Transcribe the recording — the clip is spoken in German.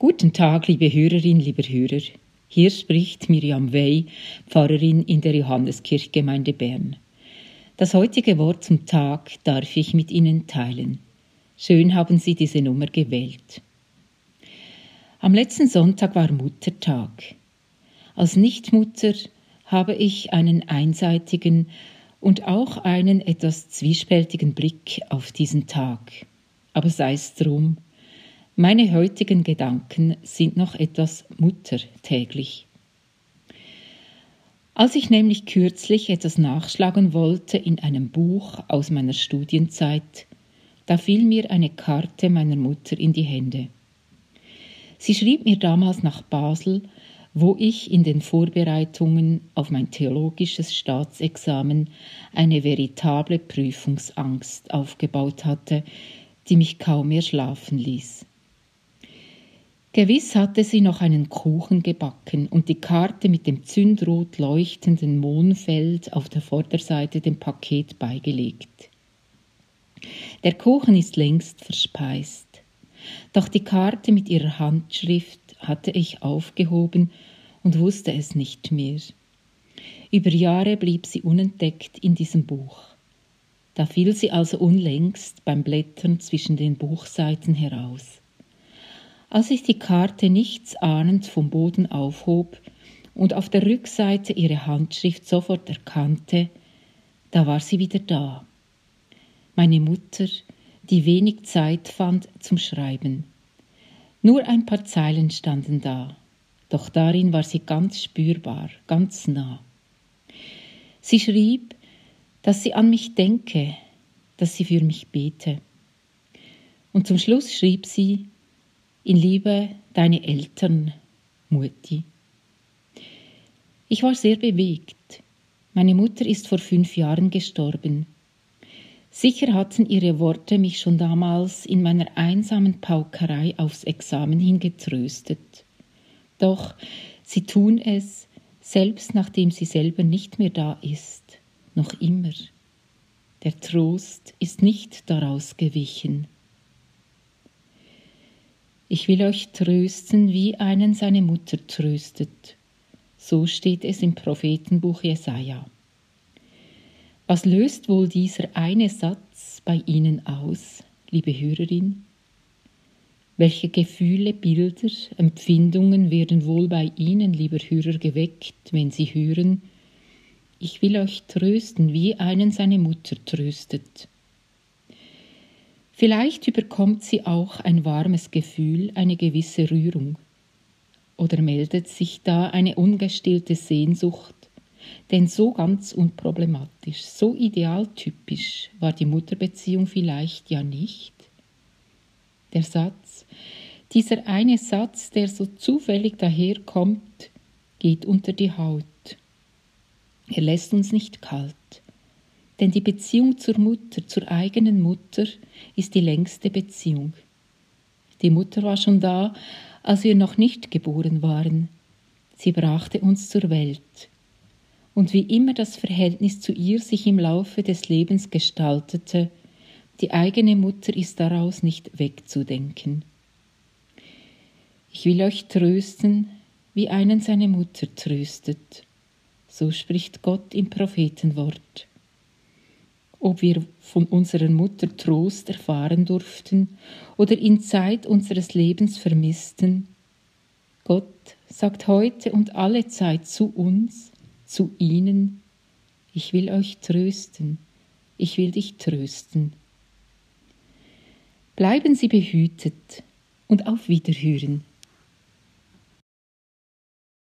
Guten Tag, liebe Hörerin, lieber Hörer. Hier spricht Miriam Wey, Pfarrerin in der Johanneskirchgemeinde Bern. Das heutige Wort zum Tag darf ich mit Ihnen teilen. Schön haben Sie diese Nummer gewählt. Am letzten Sonntag war Muttertag. Als Nichtmutter habe ich einen einseitigen und auch einen etwas zwiespältigen Blick auf diesen Tag. Aber sei es drum, meine heutigen Gedanken sind noch etwas muttertäglich. Als ich nämlich kürzlich etwas nachschlagen wollte in einem Buch aus meiner Studienzeit, da fiel mir eine Karte meiner Mutter in die Hände. Sie schrieb mir damals nach Basel, wo ich in den Vorbereitungen auf mein theologisches Staatsexamen eine veritable Prüfungsangst aufgebaut hatte, die mich kaum mehr schlafen ließ. Gewiss hatte sie noch einen Kuchen gebacken und die Karte mit dem zündrot leuchtenden Mondfeld auf der Vorderseite dem Paket beigelegt. Der Kuchen ist längst verspeist, doch die Karte mit ihrer Handschrift hatte ich aufgehoben und wusste es nicht mehr. Über Jahre blieb sie unentdeckt in diesem Buch. Da fiel sie also unlängst beim Blättern zwischen den Buchseiten heraus. Als ich die Karte nichts ahnend vom Boden aufhob und auf der Rückseite ihre Handschrift sofort erkannte, da war sie wieder da. Meine Mutter, die wenig Zeit fand zum Schreiben. Nur ein paar Zeilen standen da, doch darin war sie ganz spürbar, ganz nah. Sie schrieb, dass sie an mich denke, dass sie für mich bete. Und zum Schluss schrieb sie, in Liebe deine Eltern, Mutti. Ich war sehr bewegt. Meine Mutter ist vor fünf Jahren gestorben. Sicher hatten ihre Worte mich schon damals in meiner einsamen Paukerei aufs Examen hingetröstet. Doch sie tun es, selbst nachdem sie selber nicht mehr da ist, noch immer. Der Trost ist nicht daraus gewichen. Ich will euch trösten, wie einen seine Mutter tröstet. So steht es im Prophetenbuch Jesaja. Was löst wohl dieser eine Satz bei Ihnen aus, liebe Hörerin? Welche Gefühle, Bilder, Empfindungen werden wohl bei Ihnen, lieber Hörer, geweckt, wenn Sie hören, ich will euch trösten, wie einen seine Mutter tröstet? Vielleicht überkommt sie auch ein warmes Gefühl, eine gewisse Rührung. Oder meldet sich da eine ungestillte Sehnsucht, denn so ganz unproblematisch, so idealtypisch war die Mutterbeziehung vielleicht ja nicht. Der Satz, dieser eine Satz, der so zufällig daherkommt, geht unter die Haut. Er lässt uns nicht kalt. Denn die Beziehung zur Mutter, zur eigenen Mutter, ist die längste Beziehung. Die Mutter war schon da, als wir noch nicht geboren waren. Sie brachte uns zur Welt. Und wie immer das Verhältnis zu ihr sich im Laufe des Lebens gestaltete, die eigene Mutter ist daraus nicht wegzudenken. Ich will euch trösten, wie einen seine Mutter tröstet. So spricht Gott im Prophetenwort ob wir von unserer Mutter Trost erfahren durften oder in Zeit unseres Lebens vermissten. Gott sagt heute und alle Zeit zu uns, zu ihnen, ich will euch trösten, ich will dich trösten. Bleiben Sie behütet und auf Wiederhören.